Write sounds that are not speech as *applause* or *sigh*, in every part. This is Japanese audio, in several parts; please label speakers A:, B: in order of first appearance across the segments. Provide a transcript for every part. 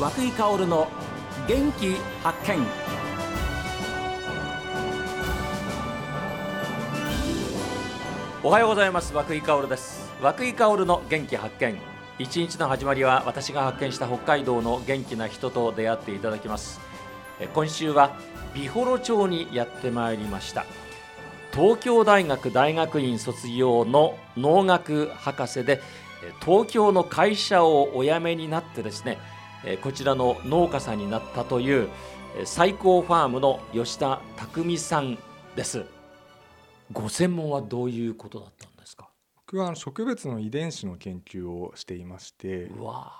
A: 和久井薫の元気発見。おはようございます。和久井薫です。和久井薫の元気発見。一日の始まりは私が発見した北海道の元気な人と出会っていただきます。今週は美幌町にやってまいりました。東京大学大学院卒業の農学博士で東京の会社をお辞めになってですねこちらの農家さんになったというえ最高ファームの吉田匠さんです。ご専門はどういうことだったんですか？
B: 僕は植物の遺伝子の研究をしていまして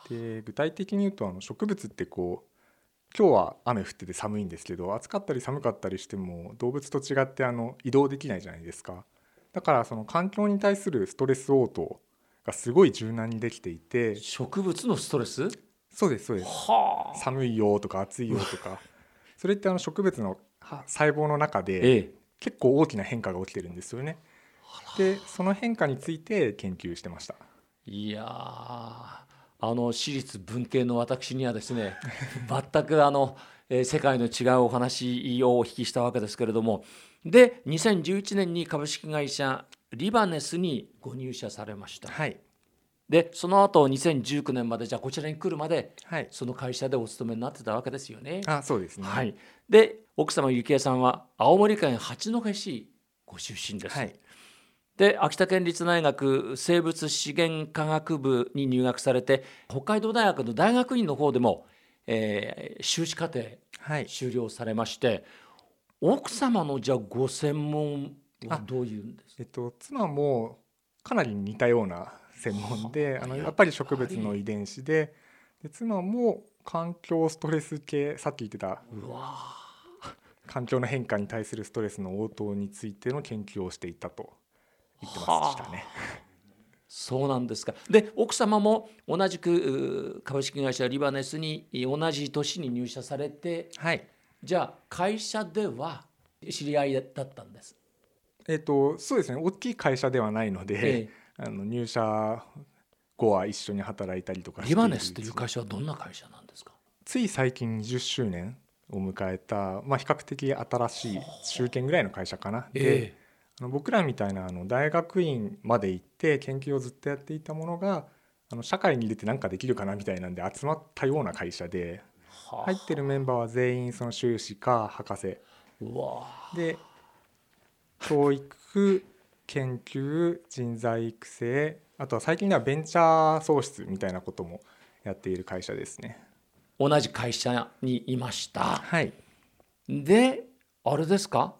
B: で具体的に言うとあの植物ってこう今日は雨降ってて寒いんですけど暑かったり寒かったりしても動物と違ってあの移動できないじゃないですか。だからその環境に対するストレス応答がすごい柔軟にできていて
A: 植物のストレス？
B: そうですそうです。
A: はあ。
B: 寒いよとか暑いよとか。*laughs* それってあの植物のは細胞の中で
A: ええ。
B: 結構大きな変化が起きてるんですよね。でその変化について研究してました。
A: いやー。あの私立文系の私にはですね *laughs* 全くあの、えー世界の違うお話をお聞きしたわけですけれども。で2011年に株式会社リバネスにご入社されました。
B: はい
A: でその後2019年までじゃあこちらに来るまで
B: はい。
A: その会社でお勤めになってたわけですよね。
B: あそうですね。
A: はい、で奥様幸恵さんは青森県八戸市ご出身です。
B: はい。
A: で秋田県立大学生物資源科学部に入学されて北海道大学の大学院の方でも、えー修士課程
B: はい。
A: 修了されまして奥様のじゃあご専門はどういうんですか？
B: えっと、妻もかなり似たような専門で
A: はあ。やっぱり
B: あのやっぱり植物の遺伝子でで妻も環境ストレス系さっき言ってた
A: うわ
B: 環境の変化に対するストレスの応答についての研究をしていたと言ってましたね。
A: そうなんですか。で奥様も同じく株式会社リバネスに同じ年に入社されて
B: はい。
A: じゃあ会社では知り合いだったんです。
B: えっと、そうですね。大きい会社ではないので、
A: え
B: あの入社後は一緒に働いたりとか
A: リバネスという
B: る
A: 会社はどんな会社なんですか？
B: つい最近20周年を迎えた、まあ、比較的新しい中堅ぐらいの会社かな。であの僕らみたいなあの大学院まで行って研究をずっとやっていたものがあの社会に出て何かできるかなみたいなんで集まったような会社で
A: はあ。
B: 入ってるメンバーは全員その修士か博士。で教育研究人材育成あとは最近ではベンチャー創出みたいなこともやっている会社ですね。
A: 同じ会社にいました。
B: はい、
A: であれですか？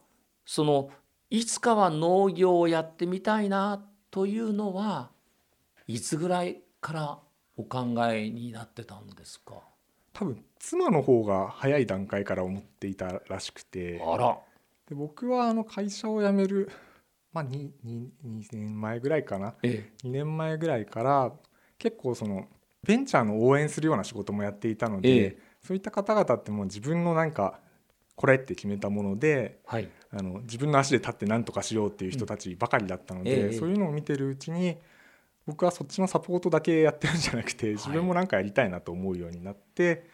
A: そのいつかは農業をやってみたいなというのはいつぐらいからお考えになってたんですか？
B: 多分妻の方が早い段階から思っていたらしくて。
A: あら。
B: で僕はあの会社を辞める、まあ、2, 2, 2年前ぐらいかな。
A: え
B: 2年前ぐらいから結構そのベンチャーの応援するような仕事もやっていたので、
A: ええ。
B: そういった方々ってもう自分のなんかこれって決めたもので
A: はい。
B: あの自分の足で立って何とかしようっていう人たちばかりだったので、
A: ええ。
B: そういうのを見てるうちに僕はそっちのサポートだけやってるんじゃなくて自分も何かやりたいなと思うようになって、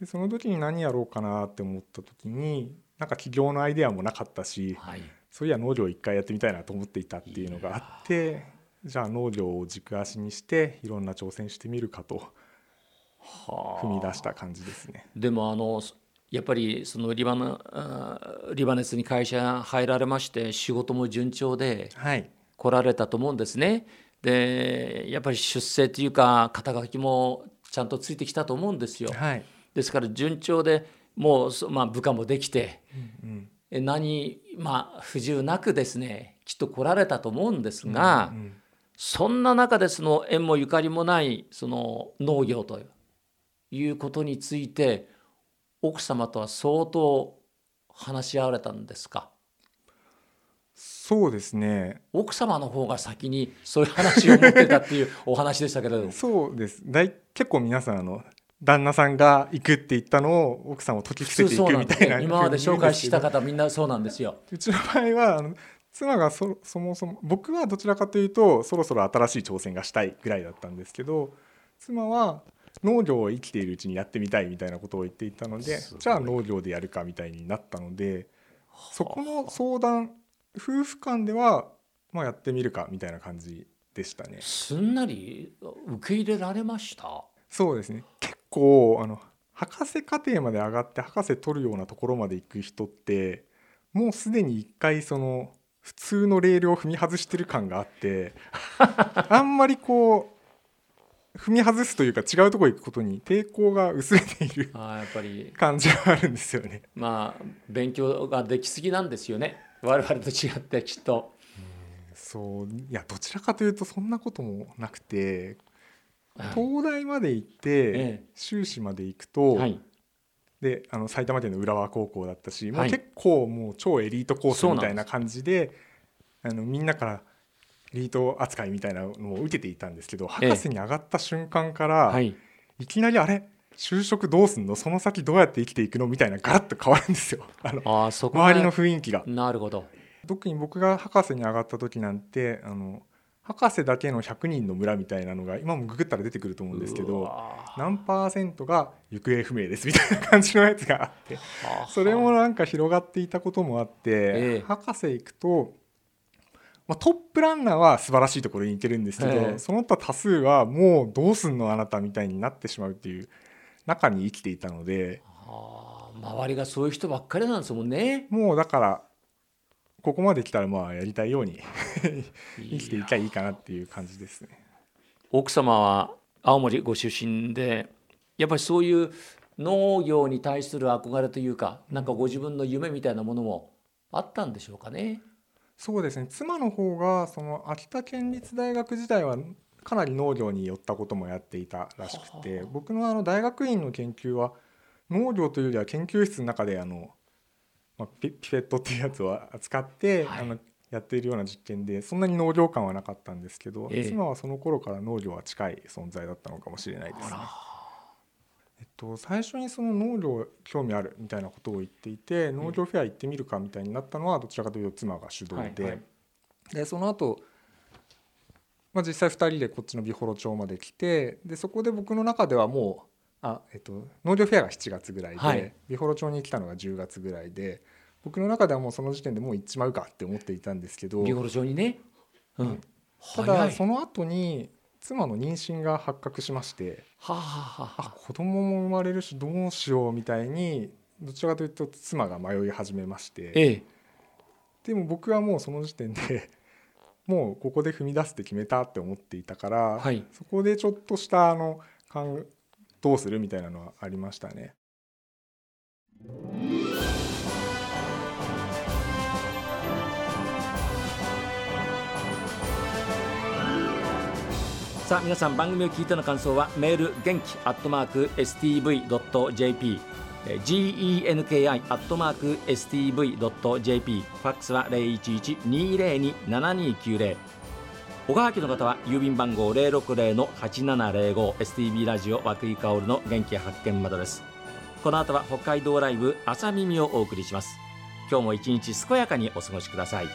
B: でその時に何やろうかなって思った時になんか起業のアイデアもなかったし
A: はい
B: そういや農業一回やってみたいなと思っていたっていうのがあってじゃあ農業を軸足にしていろんな挑戦してみるかと
A: は
B: 踏み出した感じですね。
A: でもあのやっぱりそのリバナリバネスに会社入られまして仕事も順調で
B: はい、
A: 来られたと思うんですね。でやっぱり出世というか肩書きもちゃんとついてきたと思うんですよ。
B: はい
A: ですから順調でもう、そまあ、部下もできて
B: うん
A: え何、まあ、不自由なくですねきっと来られたと思うんですが、
B: うん
A: そんな中でその縁もゆかりもないその農業ということについて奥様とは相当話し合われたんですか？
B: そうですね。
A: 奥様の方が先にそういう話を持ってたっていうお話でしたけれども。*laughs*
B: そうです。大結構皆さんあの旦那さんが行くって言ったのを奥さんを解き伏せていくみたいな
A: ね。今まで紹介した方みんなそうなんですよ。
B: 言うちの場合はあの妻がそそもそも僕はどちらかというとそろそろ新しい挑戦がしたいぐらいだったんですけど妻は農業を生きているうちにやってみたいみたいなことを言っていたのでじゃあ農業でやるかみたいになったのでそこの相談夫婦間ではまあやってみるかみたいな感じでしたね。
A: すんなり受け入れられました？
B: そうですね。結構あの博士課程まで上がって博士取るようなところまで行く人ってもうすでに一回その普通のレールを踏み外してる感があってあんまりこう踏み外すというか違うところ行くことに抵抗が薄れている
A: あやっぱり
B: 感じがあるんですよね。
A: まあ勉強ができすぎなんですよね我々と違ってきっと。
B: そういやどちらかというとそんなこともなくて東大まで行って修士まで行くと、はい、であの埼玉県の浦和高校だったし、もう結構もう超エリートコースみたいな感じであのみんなからエリート扱いみたいなのを受けていたんですけど博士に上がった瞬間から、はい、いきなりあれ？就職どうすんの？その先どうやって生きていくの？みたいなガラッと変わるんですよ。あのあ周りの雰囲気が。
A: なるほど。
B: 特に僕が博士に上がった時なんてあの博士だけの100人の村みたいなのが今もググったら出てくると思うんですけど何パーセントが行方不明ですみたいな感じのやつがあってそれもなんか広がっていたこともあって、博士行くと、まあ、トップランナーは素晴らしいところに行けるんですけど、その他多数はもうどうすんのあなたみたいになってしまうっていう中に生きていたので。
A: 周りがそういう人ばっかりなんですもんね。
B: もうだからここまで来たらまあやりたいように生きていきゃいいかなっていう感じですね。
A: 奥様は青森ご出身でやっぱりそういう農業に対する憧れというかなんかご自分の夢みたいなものもあったんでしょうかね。
B: そうですね妻の方がその秋田県立大学時代はかなり農業に寄ったこともやっていたらしくて僕のあの大学院の研究は農業というよりは研究室の中であのまあ、ピピペットっていうやつを扱って、はい、あのやっているような実験でそんなに農業感はなかったんですけど、えー、妻はその頃から農業は近い存在だったのかもしれないですね。えっと、最初にその農業興味あるみたいなことを言っていて農業フェア行ってみるかみたいになったのはどちらかというと妻が主導ではいはい、でその後、まあ実際2人でこっちの美幌町まで来てでそこで僕の中ではもうあ、えっと、農業フェアが7月ぐらいで、はい、美幌町に来たのが10月ぐらいで僕の中ではもうその時点でもう行っちまうかって思っていたんですけど
A: 美幌町にね、
B: うん、ただその後に妻の妊娠が発覚しまして、
A: はあは
B: あ、子供も生まれるしどうしようみたいにどちらかというと妻が迷い始めまして、ええ、でも僕はもうその時点で *laughs* もうここで踏み出すって決めたって思っていたから、はい、そこでちょっとしたあのどうするみたいなのはありましたね。
A: さあ皆さん番組を聞いての感想はメール元気アットマーク stv.jp genki アットマーク stv.jp ファックスは011-202-7290おはきの方は郵便番号060-8705 STB ラジオ和久井薫の元気発見窓です。この後は北海道ライブ朝耳をお送りします。今日も一日健やかにお過ごしください。